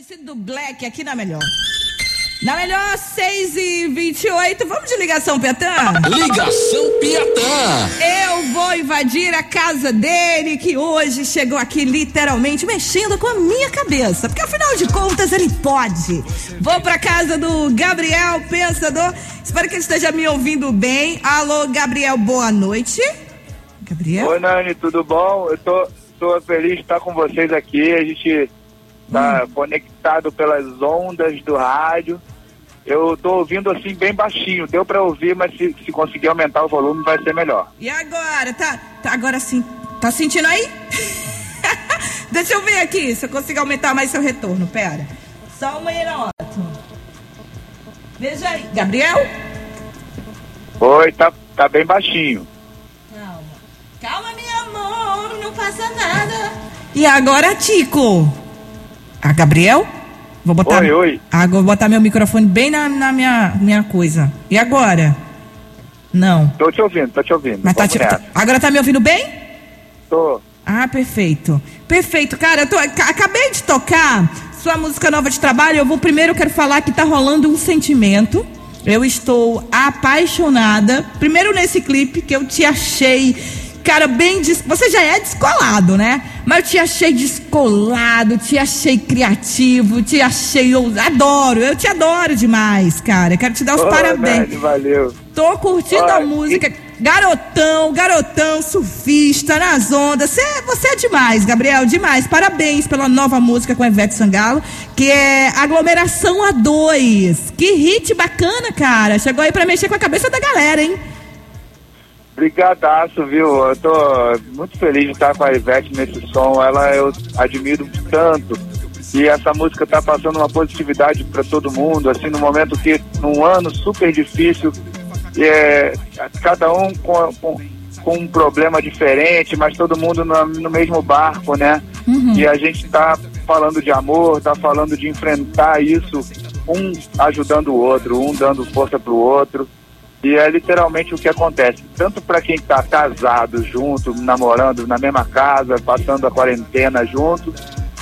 MC do Black aqui na Melhor. Na Melhor 6 e 28 vamos de ligação, Piatã? Ligação Piatã. Eu vou invadir a casa dele, que hoje chegou aqui literalmente mexendo com a minha cabeça. Porque afinal de contas ele pode. Vou pra casa do Gabriel Pensador. Espero que ele esteja me ouvindo bem. Alô, Gabriel, boa noite. Gabriel? Oi, Nani, tudo bom? Eu tô, tô feliz de estar com vocês aqui. A gente tá hum. conectado pelas ondas do rádio. Eu tô ouvindo assim bem baixinho, deu para ouvir, mas se, se conseguir aumentar o volume vai ser melhor. E agora? Tá, tá agora sim. Tá sentindo aí? Deixa eu ver aqui se eu consigo aumentar mais seu retorno. Pera. Só um minuto. Veja aí. Gabriel? Oi, tá, tá bem baixinho. Calma. Calma, meu amor, não passa nada. E agora, Tico? A Gabriel? Vou botar, oi, oi. Ah, vou botar meu microfone bem na, na minha, minha coisa. E agora? Não. Tô te ouvindo, tô te ouvindo. Mas tá te, agora tá me ouvindo bem? Tô. Ah, perfeito. Perfeito, cara. Eu tô, acabei de tocar sua música nova de trabalho. Eu vou primeiro quero falar que tá rolando um sentimento. Eu estou apaixonada. Primeiro nesse clipe que eu te achei cara bem. Des... Você já é descolado, né? Mas eu te achei descolado, te achei criativo, te achei. Adoro, eu te adoro demais, cara. Quero te dar os oh, parabéns. Dani, valeu. Tô curtindo a música. E... Garotão, garotão, surfista, nas ondas. Você, você é demais, Gabriel, demais. Parabéns pela nova música com a Ivete Sangalo, que é Aglomeração A2. Que hit bacana, cara. Chegou aí pra mexer com a cabeça da galera, hein? Brigadaço, viu? Eu tô muito feliz de estar com a Ivete nesse som. Ela eu admiro tanto. E essa música tá passando uma positividade para todo mundo, assim, no momento que, num ano super difícil, é, cada um com, com, com, um problema diferente, mas todo mundo no, no mesmo barco, né? Uhum. E a gente tá falando de amor, tá falando de enfrentar isso, um ajudando o outro, um dando força pro outro. E é literalmente o que acontece, tanto para quem está casado junto, namorando na mesma casa, passando a quarentena junto,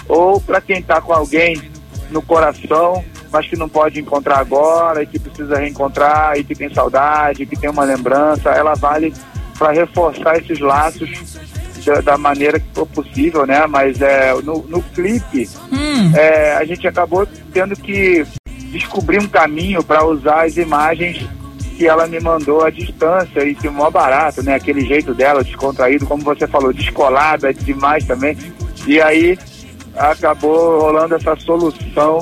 ou para quem está com alguém no coração, mas que não pode encontrar agora, e que precisa reencontrar, e que tem saudade, que tem uma lembrança, ela vale para reforçar esses laços da, da, maneira que for possível, né? Mas é, no, no clipe, hum. é, a gente acabou tendo que descobrir um caminho para usar as imagens que ela me mandou à distância e que mó barato, né? Aquele jeito dela, descontraído, como você falou, descolada demais também. E aí acabou rolando essa solução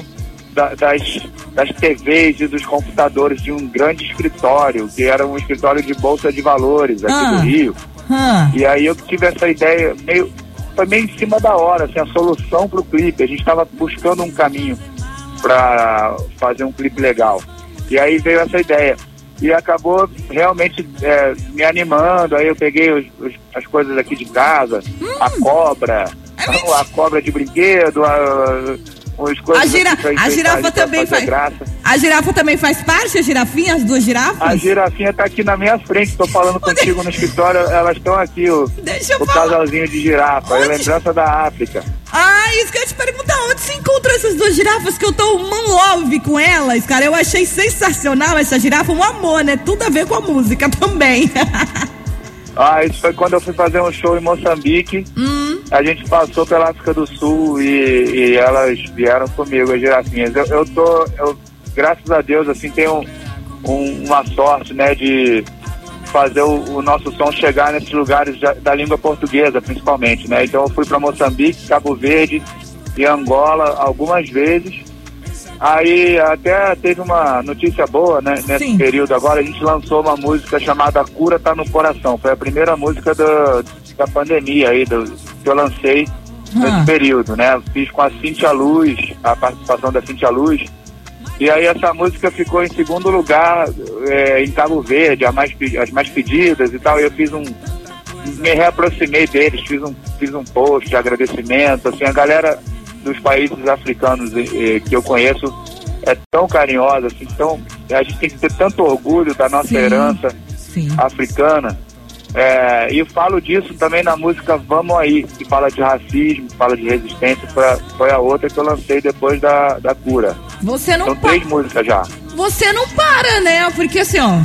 da, das, das TVs e dos computadores de um grande escritório, que era um escritório de bolsa de valores aqui ah. do Rio. Ah. E aí eu tive essa ideia meio. Foi meio em cima da hora, assim, a solução para o clipe. A gente estava buscando um caminho para fazer um clipe legal. E aí veio essa ideia e acabou realmente é, me animando. Aí eu peguei os, os, as coisas aqui de casa, hum. a cobra, é a cobra de brinquedo, a, a, gira, a girafa também faz. Graça. A girafa também faz parte, a girafinha, as duas girafas? A girafinha tá aqui na minha frente, tô falando contigo no escritório, elas estão aqui, o, o casalzinho de girafa, Onde? é lembrança da África. Ah, isso que eu ia te perguntar, onde se encontram essas duas girafas que eu tô man love com elas, cara? Eu achei sensacional essa girafa, um amor, né? Tudo a ver com a música também. ah, isso foi quando eu fui fazer um show em Moçambique. Hum a gente passou pela África do Sul e, e elas vieram comigo, as girafinhas. Eu, eu tô, eu, graças a Deus, assim, tenho um, uma sorte, né, de fazer o, o, nosso som chegar nesses lugares da, da língua portuguesa, principalmente, né? Então eu fui para Moçambique, Cabo Verde e Angola algumas vezes. Aí até teve uma notícia boa, né? Nesse Sim. período agora, a gente lançou uma música chamada Cura Tá no Coração. Foi a primeira música do, da pandemia aí, do, que eu lancei ah. nesse período, né? Fiz com a Cintia Luz, a participação da Cintia Luz. E aí essa música ficou em segundo lugar é, em Cabo Verde, a mais, as mais pedidas e tal. E eu fiz um. Me reaproximei deles, fiz um, fiz um post de agradecimento. Assim, a galera dos países africanos eh, que eu conheço é tão carinhosa, assim, tão, a gente tem que ter tanto orgulho da nossa sim, herança sim. africana É, e falo disso também na música Vamos Aí, que fala de racismo, fala de resistência, foi a, foi a outra que eu lancei depois da, da cura. Você não São três músicas já. Você não para, né? Porque assim, ó.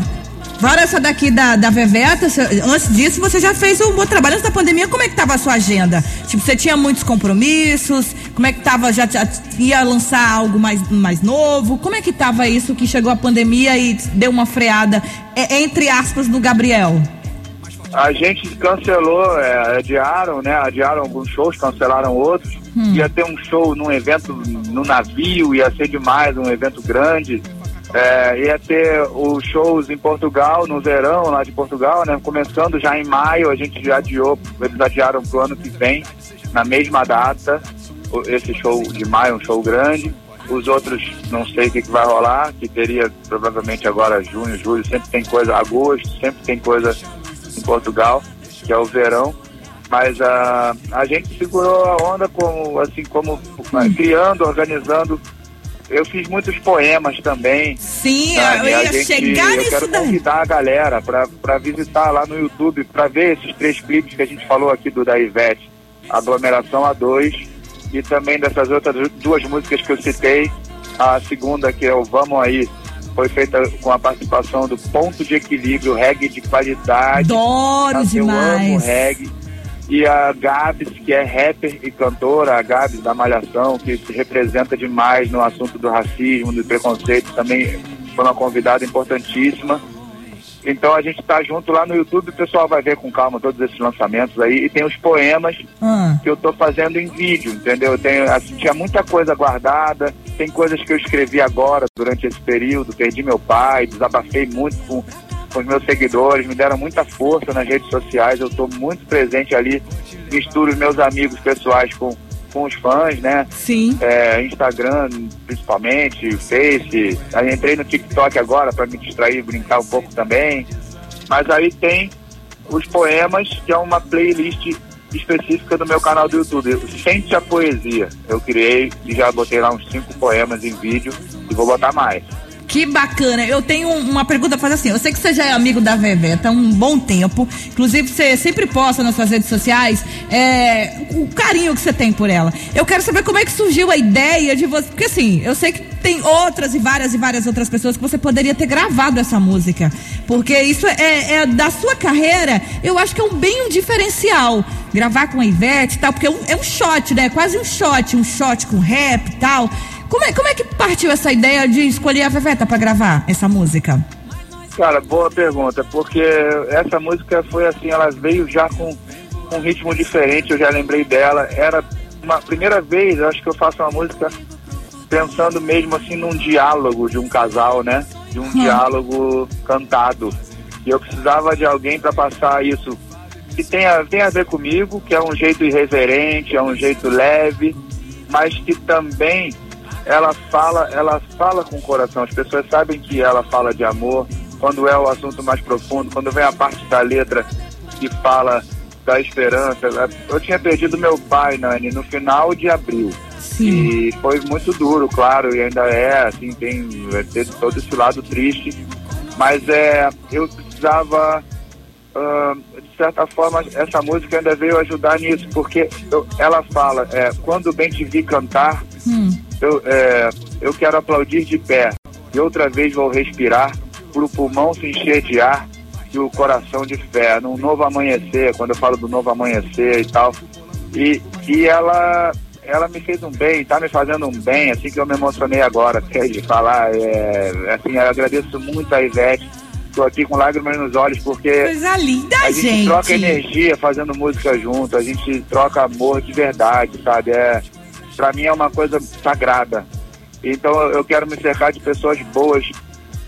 Fora essa daqui da, da Veveta, antes disso você já fez um bom trabalho. Antes da pandemia, como é que tava a sua agenda? Tipo, você tinha muitos compromissos? Como é que tava? Já, já ia lançar algo mais, mais novo? Como é que tava isso que chegou a pandemia e deu uma freada, é, entre aspas, no Gabriel? A gente cancelou, é, adiaram, né? Adiaram alguns shows, cancelaram outros. Ia ter um show num evento no navio, ia ser demais, um evento grande. É, ia ter os shows em Portugal, no verão lá de Portugal, né? Começando já em maio, a gente já adiou, eles adiaram pro ano que vem, na mesma data. Esse show de maio, um show grande. Os outros, não sei o que, que vai rolar, que teria provavelmente agora junho, julho, sempre tem coisa, agosto, sempre tem coisa em Portugal, que é o verão. Mas a a gente segurou a onda como, assim, como criando, organizando. Eu fiz muitos poemas também. Sim, sabe? eu ia gente- chegar eu quero daí. convidar a galera para visitar lá no YouTube, para ver esses três clipes que a gente falou aqui do da Ivete, Aglomeração A2, e também dessas outras duas músicas que eu citei. A segunda, que é o Vamos Aí, foi feita com a participação do Ponto de Equilíbrio, reggae de qualidade. Adoro Sabe, Eu amo demais. reggae. E a Gabs, que é rapper e cantora, a Gabs da Malhação, que se representa demais no assunto do racismo, do preconceito, também foi uma convidada importantíssima. Então a gente está junto lá no YouTube, o pessoal vai ver com calma todos esses lançamentos aí. E tem os poemas Ah, que eu tô fazendo em vídeo, entendeu? Eu tenho, assim, tinha muita coisa guardada, tem coisas que eu escrevi agora durante esse período, perdi meu pai, desabafei muito com, com os meus seguidores, me deram muita força nas redes sociais, eu tô muito presente ali, misturo os meus amigos pessoais com, com os fãs, né? sim. É, Instagram, principalmente, Face. Aí entrei no TikTok agora para me distrair e brincar um pouco também. Mas aí tem os poemas, que é uma playlist específica do meu canal do YouTube. Sente a Poesia. Eu criei e já botei lá uns cinco poemas em vídeo e vou botar mais. Que bacana. Eu tenho um- uma pergunta pra fazer assim. Eu sei que você já é amigo da Veveta há um bom tempo. Inclusive, você sempre posta nas suas redes sociais é, o carinho que você tem por ela. Eu quero saber como é que surgiu a ideia de você. Porque assim, eu sei que tem outras e várias e várias outras pessoas que você poderia ter gravado essa música. Porque isso é, é da sua carreira, eu acho que é um bem um diferencial. Gravar com a Ivete e tal, porque é um, é um shot, né? Quase um shot, um shot com rap e tal. Como é, como é que partiu essa ideia de escolher a Veveta pra gravar essa música? Cara, boa pergunta, porque essa música foi assim, ela veio já com, um ritmo diferente, eu já lembrei dela. Era uma primeira vez, eu acho que eu faço uma música pensando mesmo assim num diálogo de um casal, né? De um diálogo cantado. E eu precisava de alguém para passar isso que tem a, tem a ver comigo, que é um jeito irreverente, é um jeito leve, mas que também ela fala, ela fala com o coração. As pessoas sabem que ela fala de amor quando é o assunto mais profundo, quando vem a parte da letra que fala da esperança. Eu tinha perdido meu pai, Nani, no final de abril. Sim. E foi muito duro, claro, e ainda é, assim, tem ter todo esse lado triste. Mas é, eu precisava, de certa forma, essa música ainda veio ajudar nisso, porque eu- ela fala, é, quando bem te vi cantar, Hum. Eu, é, eu quero aplaudir de pé e outra vez vou respirar para o pulmão se encher de ar e o coração de fé, num novo amanhecer, quando eu falo do novo amanhecer e tal. E, e ela, ela me fez um bem, tá me fazendo um bem, assim que eu me emocionei agora, quer de falar, é, assim, eu agradeço muito a Ivete, estou aqui com lágrimas nos olhos, porque Coisa linda, a gente, gente. troca energia fazendo música junto, a gente troca amor de verdade, sabe? É, pra mim é uma coisa sagrada. Então eu quero me cercar de pessoas boas,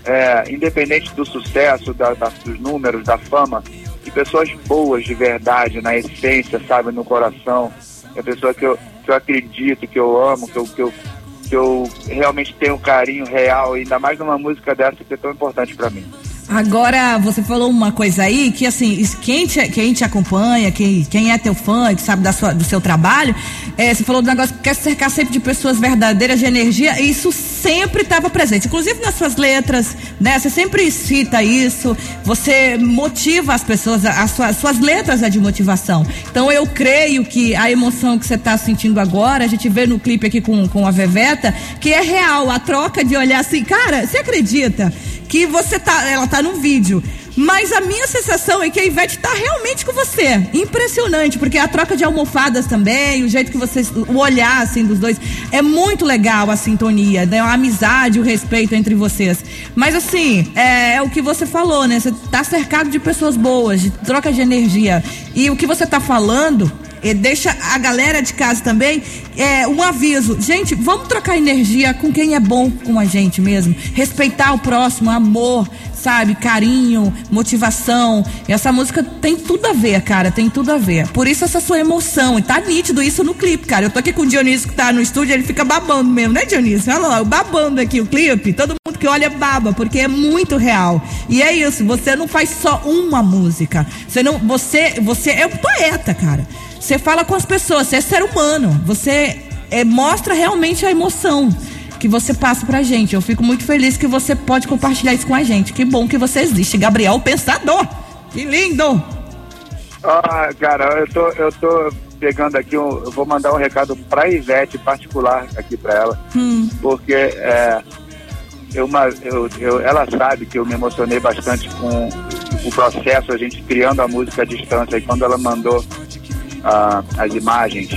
é, independente do sucesso, da- da- dos números, da fama, de pessoas boas de verdade, na essência, sabe? No coração. É pessoa que eu, que eu acredito, que eu amo, que eu, que eu, que eu realmente tenho um carinho real, ainda mais numa música dessa que é tão importante pra mim. Agora, você falou uma coisa aí que, assim, quem te, quem te acompanha, quem, quem é teu fã, que sabe da sua, do seu trabalho, é, você falou do negócio que quer cercar sempre de pessoas verdadeiras de energia, e isso sempre estava presente, inclusive nas suas letras, né? Você sempre cita isso, você motiva as pessoas, as suas, suas letras é de motivação. Então, eu creio que a emoção que você está sentindo agora, a gente vê no clipe aqui com, com a Veveta, que é real, a troca de olhar assim, cara, você acredita? Que você tá, ela tá no vídeo. Mas a minha sensação é que a Ivete tá realmente com você. Impressionante, porque a troca de almofadas também, o jeito que vocês. O olhar, assim, dos dois. É muito legal a sintonia, né? A amizade, o respeito entre vocês. Mas, assim, é, é o que você falou, né? Você tá cercado de pessoas boas, de troca de energia. E o que você tá falando e deixa a galera de casa também é, um aviso. Gente, vamos trocar energia com quem é bom com a gente mesmo. Respeitar o próximo, amor, sabe? Carinho, motivação. Essa música tem tudo a ver, cara. Tem tudo a ver. Por isso essa sua emoção. E tá nítido isso no clipe, cara. Eu tô aqui com o Dionísio que tá no estúdio, ele fica babando mesmo, né, Dionísio? Olha lá, babando aqui o clipe. Todo mundo que olha baba, porque é muito real. E é isso, você não faz só uma música. Você não, você, você é um poeta, cara. Você fala com as pessoas, você é ser humano. Você é, mostra realmente a emoção que você passa pra gente. Eu fico muito feliz que você pode compartilhar isso com a gente. Que bom que você existe. Gabriel Pensador. Que lindo! Ah, cara, eu tô, eu tô pegando aqui, um, eu vou mandar um recado pra Ivete particular aqui pra ela. Hum. Porque é, eu, eu, eu, ela sabe que eu me emocionei bastante com o processo, a gente criando a música à distância. E quando ela mandou as imagens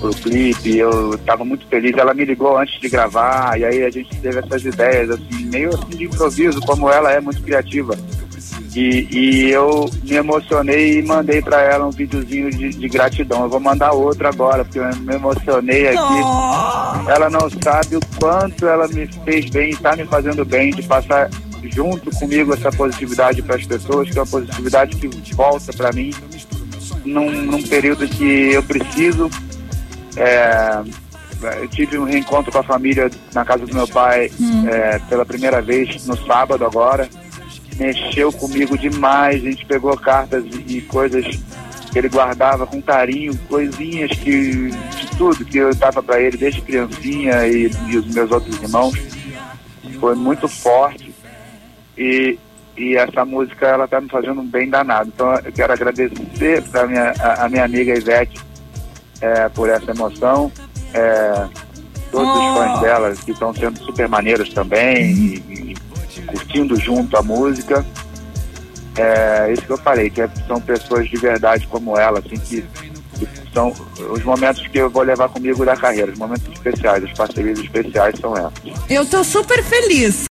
pro clipe, eu estava muito feliz. Ela me ligou antes de gravar, e aí a gente teve essas ideias, assim, meio assim de improviso, como ela é muito criativa. E, e eu me emocionei e mandei para ela um videozinho de, de, gratidão. Eu vou mandar outro agora, porque eu me emocionei aqui. Oh. Ela não sabe o quanto ela me fez bem, está me fazendo bem de passar junto comigo essa positividade para as pessoas, que é uma positividade que volta para mim num, num período que eu preciso. É, eu tive um reencontro com a família na casa do meu pai hum. é, pela primeira vez no sábado agora. Mexeu comigo demais, a gente pegou cartas e, e coisas que ele guardava com carinho, coisinhas que de tudo que eu dava para ele desde criancinha e, e os meus outros irmãos. Foi muito forte. E, e essa música ela tá me fazendo um bem danado. Então eu quero agradecer para minha a, a, minha amiga Ivete é, por essa emoção. É, todos oh. os fãs dela que estão sendo super maneiros também e, e, curtindo junto a música. É isso que eu falei, que é, são pessoas de verdade como ela, assim, que são os momentos que eu vou levar comigo da carreira, os momentos especiais, as parcerias especiais são essas. Eu tô super feliz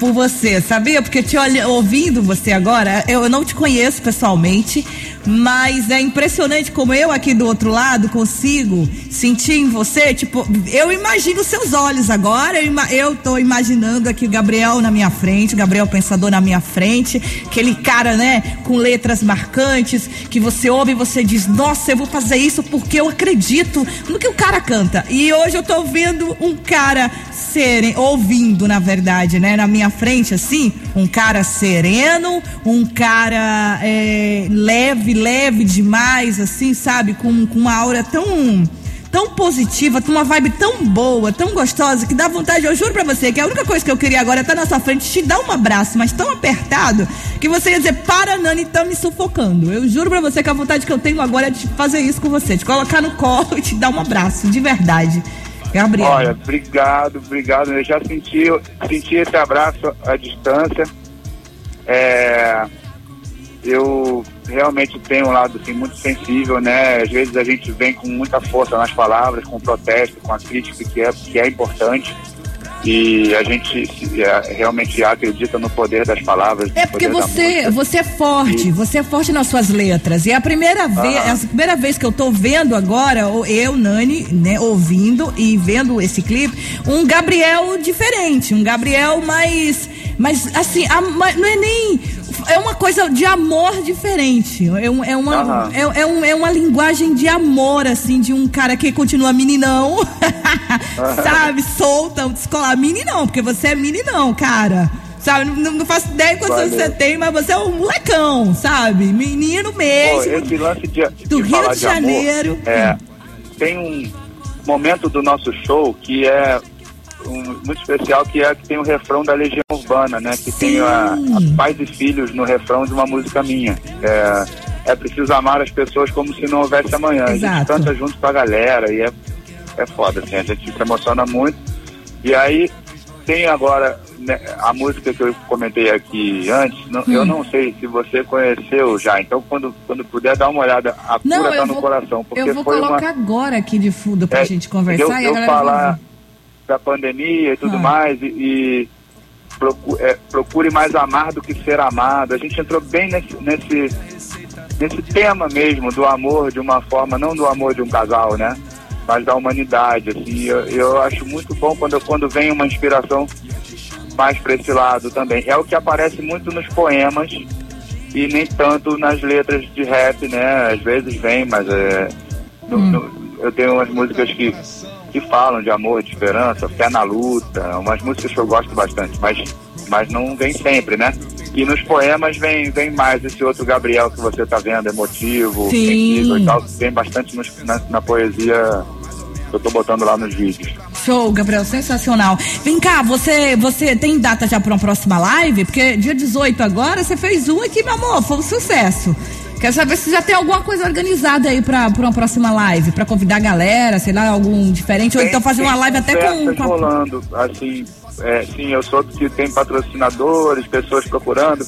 por você, sabia? Porque te ouvindo você agora, eu não te conheço pessoalmente, mas é impressionante como eu aqui do outro lado consigo sentir em você, tipo, eu imagino seus olhos agora, eu, eu tô imaginando aqui o Gabriel na minha frente, o Gabriel Pensador na minha frente, aquele cara, né, com letras marcantes, que você ouve e você diz, nossa, eu vou fazer isso porque eu acredito no que o cara canta. E hoje eu tô ouvindo um cara serem, ouvindo, na verdade, né, na minha frente, assim, um cara sereno, um cara é, leve, leve demais, assim, sabe? Com, com uma aura tão tão positiva, com uma vibe tão boa, tão gostosa, que dá vontade, eu juro pra você, que a única coisa que eu queria agora é estar na sua frente, te dar um abraço, mas tão apertado, que você ia dizer, para Nani, tá me sufocando. Eu juro pra você que a vontade que eu tenho agora é de fazer isso com você, de colocar no colo e te dar um abraço, de verdade. Gabriel. Olha, obrigado, obrigado. Eu já senti, senti esse abraço à distância. É, eu realmente tenho um lado assim, muito sensível, né? Às vezes a gente vem com muita força nas palavras, com protesto, com a crítica que é, que é importante e a gente é, realmente acredita no poder das palavras. É porque você, você é forte, e... você é forte nas suas letras. E é a primeira vez, é a primeira vez que eu tô vendo agora, eu, Nani, né, ouvindo e vendo esse clipe, um Gabriel diferente, um Gabriel mais, mais assim, a, não é nem é uma coisa de amor diferente. É, um, é, uma, uhum. é, é, um, é uma linguagem de amor, assim, de um cara que continua meninão, sabe? Solta, descolar. Meninão, porque você é meninão, cara. Sabe? Não, não faço ideia quantos anos você tem, mas você é um molecão, sabe? Menino mesmo. Pô, esse lance de, do de Rio de, de Janeiro. Amor, é, tem um momento do nosso show que é um, muito especial, que é que tem o refrão da Legião Urbana, né? Que Sim. tem a, a pais e filhos no refrão de uma música minha. É, é preciso amar as pessoas como se não houvesse amanhã. Exato. A gente canta junto com a galera e é, é foda, assim, a gente se emociona muito. E aí tem agora né, a música que eu comentei aqui antes, não, hum. eu não sei se você conheceu já, então quando, quando puder dar uma olhada, a não, cura tá no coração. Porque eu vou colocar uma... agora aqui de fundo pra é, gente conversar. Eu, eu falar da pandemia e tudo ah. mais, e, e procure, é, procure mais amar do que ser amado. A gente entrou bem nesse, nesse nesse tema mesmo do amor de uma forma, não do amor de um casal, né? Mas da humanidade, assim, eu, eu acho muito bom quando, quando vem uma inspiração mais para esse lado também. É o que aparece muito nos poemas e nem tanto nas letras de rap, né? Às vezes vem, mas é, no, hum. no, eu tenho umas músicas que, que falam de amor, de esperança, fé na luta, umas músicas que eu gosto bastante, mas, mas não vem sempre, né? E nos poemas vem, vem mais esse outro Gabriel que você está vendo, emotivo, sensível e tal. Tem bastante nos, na, na poesia que eu estou botando lá nos vídeos. Show, Gabriel, sensacional. Vem cá, você, você tem data já para uma próxima live? Porque dia 18 agora você fez uma aqui, meu amor, foi um sucesso. Quero saber se já tem alguma coisa organizada aí para uma próxima live, para convidar a galera, sei lá, algum diferente, tem, ou então fazer uma live até com, com a... rolando, assim, é, sim, eu soube que tem patrocinadores, pessoas procurando,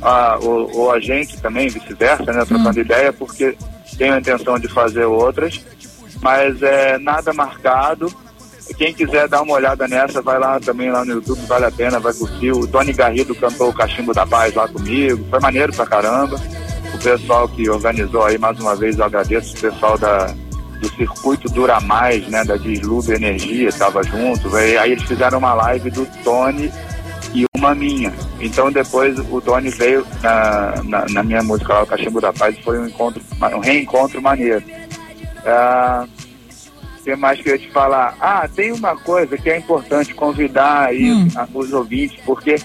ah, ou, ou a gente também, vice-versa, né, trocando hum. ideia, porque tenho a intenção de fazer outras, mas é nada marcado. Quem quiser dar uma olhada nessa, vai lá também lá no YouTube, vale a pena, vai curtir. O Tony Garrido cantou o Cachimbo da Paz lá comigo, foi maneiro pra caramba. O pessoal que organizou aí, mais uma vez, eu agradeço o pessoal da, do circuito Dura Mais, né, da Deslube Energia, estava junto. Aí, aí eles fizeram uma live do Tony e uma minha. Então depois o Tony veio na, na, na minha música lá, o Cachimbo da Paz, foi um encontro, um reencontro maneiro. Ah, que mais que eu ia te falar? Ah, tem uma coisa que é importante convidar aí hum. os ouvintes, porque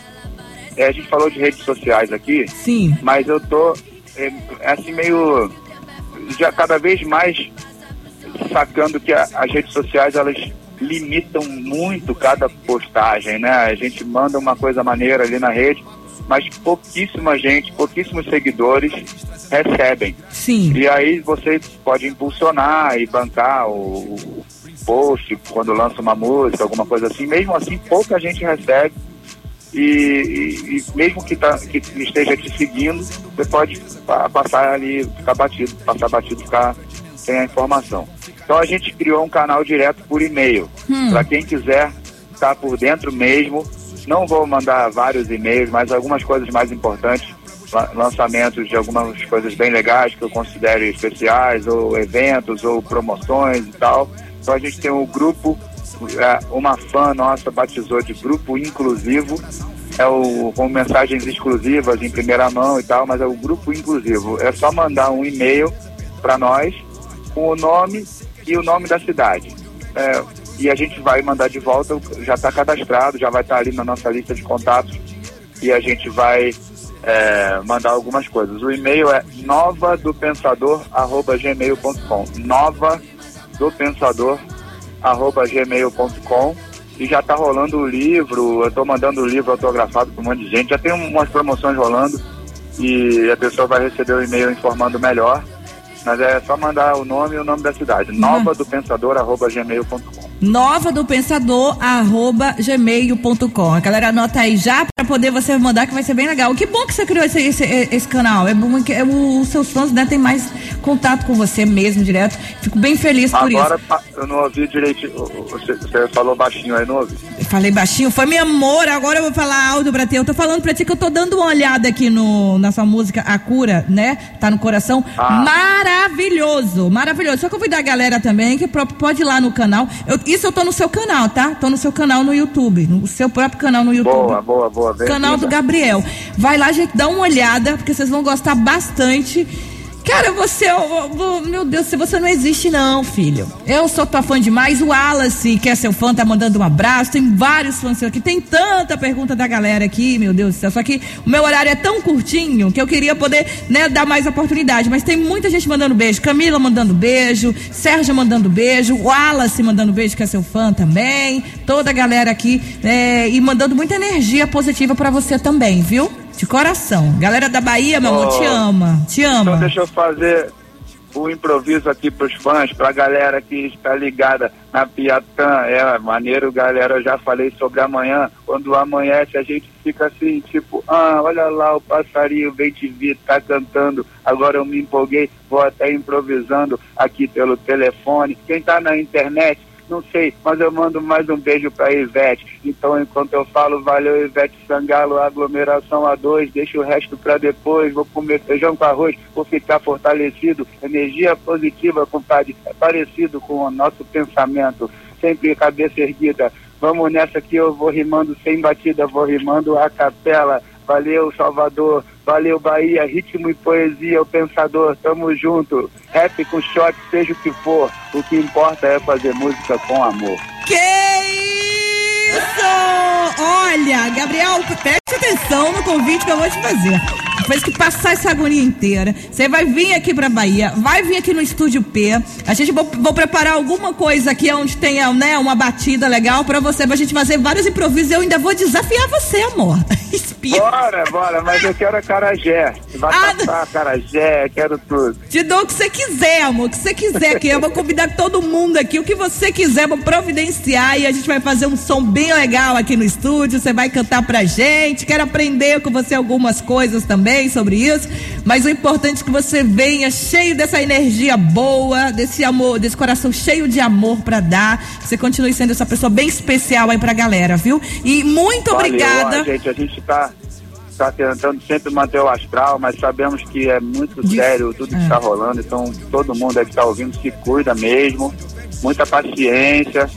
é, a gente falou de redes sociais aqui, Sim. mas eu tô é, assim meio já cada vez mais sacando que a, as redes sociais elas limitam muito cada postagem, né? A gente manda uma coisa maneira ali na rede, mas pouquíssima gente, pouquíssimos seguidores recebem. Sim. E aí você pode impulsionar e bancar o, o post quando lança uma música, alguma coisa assim. Mesmo assim, pouca gente recebe. E, e, e mesmo que, tá, que esteja te seguindo, você pode passar ali, ficar batido, passar batido, ficar sem a informação. Então a gente criou um canal direto por e-mail. Hum. Para quem quiser estar por dentro mesmo, não vou mandar vários e-mails, mas algumas coisas mais importantes, lançamentos de algumas coisas bem legais que eu considero especiais, ou eventos, ou promoções e tal. Então a gente tem um grupo, uma fã nossa batizou de grupo inclusivo, é o, com mensagens exclusivas em primeira mão e tal, mas é o grupo inclusivo. É só mandar um e-mail para nós com o nome e o nome da cidade. É, e a gente vai mandar de volta, já está cadastrado, já vai estar tá ali na nossa lista de contatos e a gente vai é, mandar algumas coisas. O e-mail é nova do pensador arroba gmail.com nova do pensador arroba gmail.com e já está rolando o livro, eu estou mandando o livro autografado para um monte de gente, já tem umas promoções rolando e a pessoa vai receber o e-mail informando melhor. Mas é só mandar o nome e o nome da cidade. Nova do Pensador, arroba gmail.com. Nova do Pensador, arroba gmail.com. A galera anota aí já poder você mandar, que vai ser bem legal. Que bom que você criou esse, esse, esse canal. É bom que é, os seus fãs né, têm mais contato com você mesmo, direto. Fico bem feliz por Agora, isso. Agora, eu não ouvi direito. Você, você, falou baixinho aí, não ouvi? falei baixinho. Foi meu amor. Agora eu vou falar alto pra ti. Eu tô falando pra ti que eu tô dando uma olhada aqui no, na sua música A Cura, né? Tá no coração. Ah. Maravilhoso, maravilhoso. Só convidar a galera também que pode ir lá no canal. Eu, isso eu tô no seu canal, tá? Tô no seu canal no YouTube. No seu próprio canal no YouTube. Boa, boa, boa. Canal do Gabriel. Vai lá, gente, dá uma olhada, porque vocês vão gostar bastante. Cara, você, oh, meu Deus, se você não existe não, filho. Eu sou tua fã demais. O Wallace, que é seu fã, tá mandando um abraço. Tem vários fãs aqui. Tem tanta pergunta da galera aqui, meu Deus do céu. Só que o meu horário é tão curtinho que eu queria poder, né, dar mais oportunidade. Mas tem muita gente mandando beijo. Camila mandando beijo. Sérgio mandando beijo. Wallace mandando beijo, que é seu fã também. Toda a galera aqui. É, e mandando muita energia positiva para você também, viu? De coração. Galera da Bahia, meu oh, amor, te ama. Te ama. Então deixa eu fazer o improviso aqui pros fãs, pra galera que está ligada na Piatã. É maneiro, galera. Eu já falei sobre amanhã. Quando amanhece, a gente fica assim, tipo, ah, olha lá o passarinho vem te vir, tá cantando. Agora eu me empolguei, vou até improvisando aqui pelo telefone. Quem tá na internet, não sei, mas eu mando mais um beijo para Ivete. Então, enquanto eu falo, valeu Ivete Sangalo, aglomeração a dois, deixa o resto para depois, vou comer feijão com arroz, vou ficar fortalecido. Energia positiva, compadre, é parecido com o nosso pensamento, sempre cabeça erguida. Vamos nessa que eu vou rimando sem batida, vou rimando a capela. Valeu, Salvador. Valeu, Bahia. Ritmo e poesia, o pensador. Tamo junto. Rap com shot, seja o que for. O que importa é fazer música com amor. Que isso! Olha, Gabriel, preste atenção no convite que eu vou te fazer. Depois que passar essa agonia inteira, você vai vir aqui pra Bahia, vai vir aqui no Estúdio P. A gente vou, vou preparar alguma coisa aqui onde tenha né, uma batida legal pra você, pra gente fazer vários improvisos. Eu ainda vou desafiar você, amor. Bora, bora, mas eu quero a carajé. Vai ah, passar a carajé, quero tudo. Te dou o que você quiser, amor, o que você quiser aqui. Eu vou convidar todo mundo aqui, o que você quiser, vou providenciar e a gente vai fazer um som bem legal aqui no estúdio. Você vai cantar pra gente. Quero aprender com você algumas coisas também sobre isso. Mas o importante é que você venha cheio dessa energia boa, desse amor, desse coração cheio de amor para dar. Você continue sendo essa pessoa bem especial aí pra galera, viu? E muito Valeu, obrigada. gente, a gente tá está tentando sempre manter o astral, mas sabemos que é muito sério tudo que está é. rolando, então todo mundo deve estar tá ouvindo se cuida mesmo, muita paciência,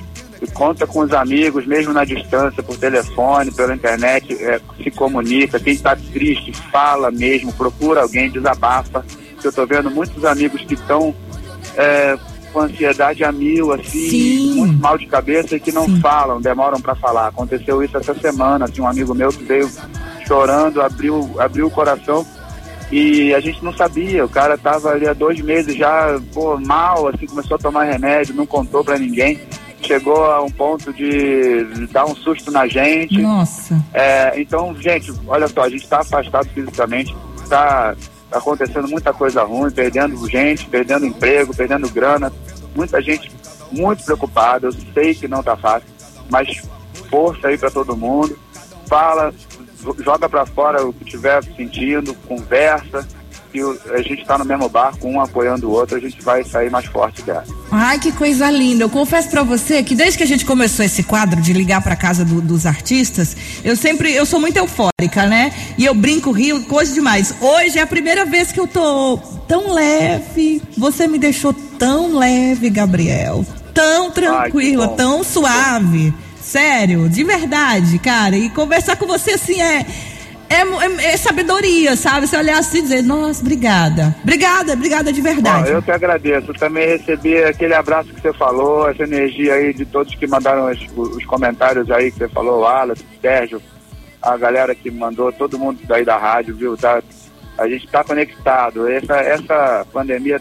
e conta com os amigos, mesmo na distância, por telefone, pela internet, é, se comunica. Quem está triste, fala mesmo, procura alguém, desabafa. Eu estou vendo muitos amigos que estão é, com ansiedade a mil, assim, Sim. muito mal de cabeça e que não Sim. falam, demoram para falar. Aconteceu isso essa semana, assim, um amigo meu que veio chorando, abriu, abriu o coração e a gente não sabia. O cara tava ali há dois meses já, pô, mal, assim, começou a tomar remédio, não contou para ninguém chegou a um ponto de dar um susto na gente. Nossa. É, então, gente, olha só, a gente está afastado fisicamente, está tá acontecendo muita coisa ruim, perdendo gente, perdendo emprego, perdendo grana, muita gente muito preocupada. Eu sei que não está fácil, mas força aí para todo mundo. Fala, joga para fora o que estiver sentindo, conversa que a gente está no mesmo barco, um apoiando o outro, a gente vai sair mais forte dela. Ai, que coisa linda. Eu confesso para você que desde que a gente começou esse quadro de ligar para casa do, dos artistas, eu sempre, eu sou muito eufórica, né? E eu brinco, rio, coisa demais. Hoje é a primeira vez que eu tô tão leve. Você me deixou tão leve, Gabriel. Tão tranquila, Ai, tão suave. Sério, de verdade, cara. E conversar com você assim é é, é, é, sabedoria, sabe? Você olhar assim e dizer, nossa, obrigada. Obrigada, obrigada de verdade. Bom, eu que agradeço. Também recebi aquele abraço que você falou, essa energia aí de todos que mandaram os, os comentários aí que você falou, o o Sérgio, a galera que mandou, todo mundo daí da rádio, viu? Tá, a gente está conectado. Essa, essa pandemia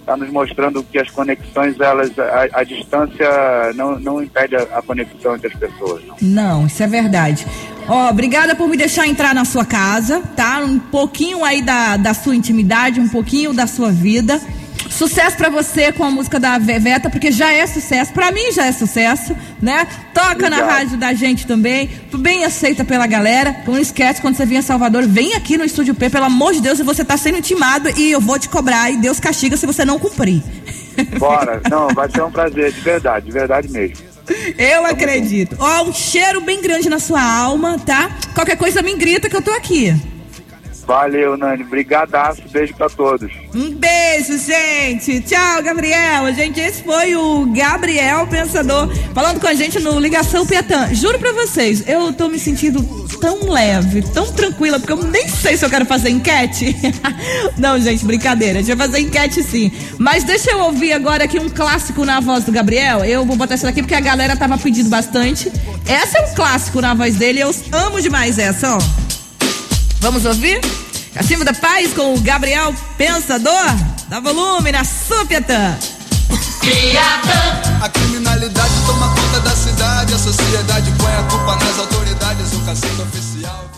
está tá nos mostrando que as conexões, elas, a, a distância não, não impede a, a, conexão entre as pessoas. Não. não, isso é verdade. Ó, obrigada por me deixar entrar na sua casa, tá? Um pouquinho aí da, da sua intimidade, um pouquinho da sua vida. Sucesso para você com a música da Veveta, porque já é sucesso. Para mim já é sucesso, né? Toca Obrigado. na rádio da gente também. Bem aceita pela galera. Então não esquece, quando você vier a Salvador, vem aqui no Estúdio P, pelo amor de Deus, e você tá sendo intimado e eu vou te cobrar e Deus castiga se você não cumprir. Bora. Não, vai ser um prazer, de verdade, de verdade mesmo. Eu acredito. Ó, um cheiro bem grande na sua alma, tá? Qualquer coisa me grita que eu tô aqui. Valeu, Nani. Brigadaço. Beijo pra todos. Um beijo, gente. Tchau, Gabriel. Gente, esse foi o Gabriel Pensador falando com a gente no Ligação Piatã. Juro pra vocês, eu tô me sentindo tão leve, tão tranquila, porque eu nem sei se eu quero fazer enquete. Não, gente, brincadeira. A gente vai fazer enquete sim. Mas deixa eu ouvir agora aqui um clássico na voz do Gabriel. Eu vou botar essa daqui porque a galera tava pedindo bastante. Essa é um clássico na voz dele. Eu amo demais essa, ó. Vamos ouvir? Cachimbo da Paz com o Gabriel Pensador. Dá volume na Súpiata. A criminalidade toma conta da cidade, a sociedade põe a culpa nas autoridades, o cacique oficial.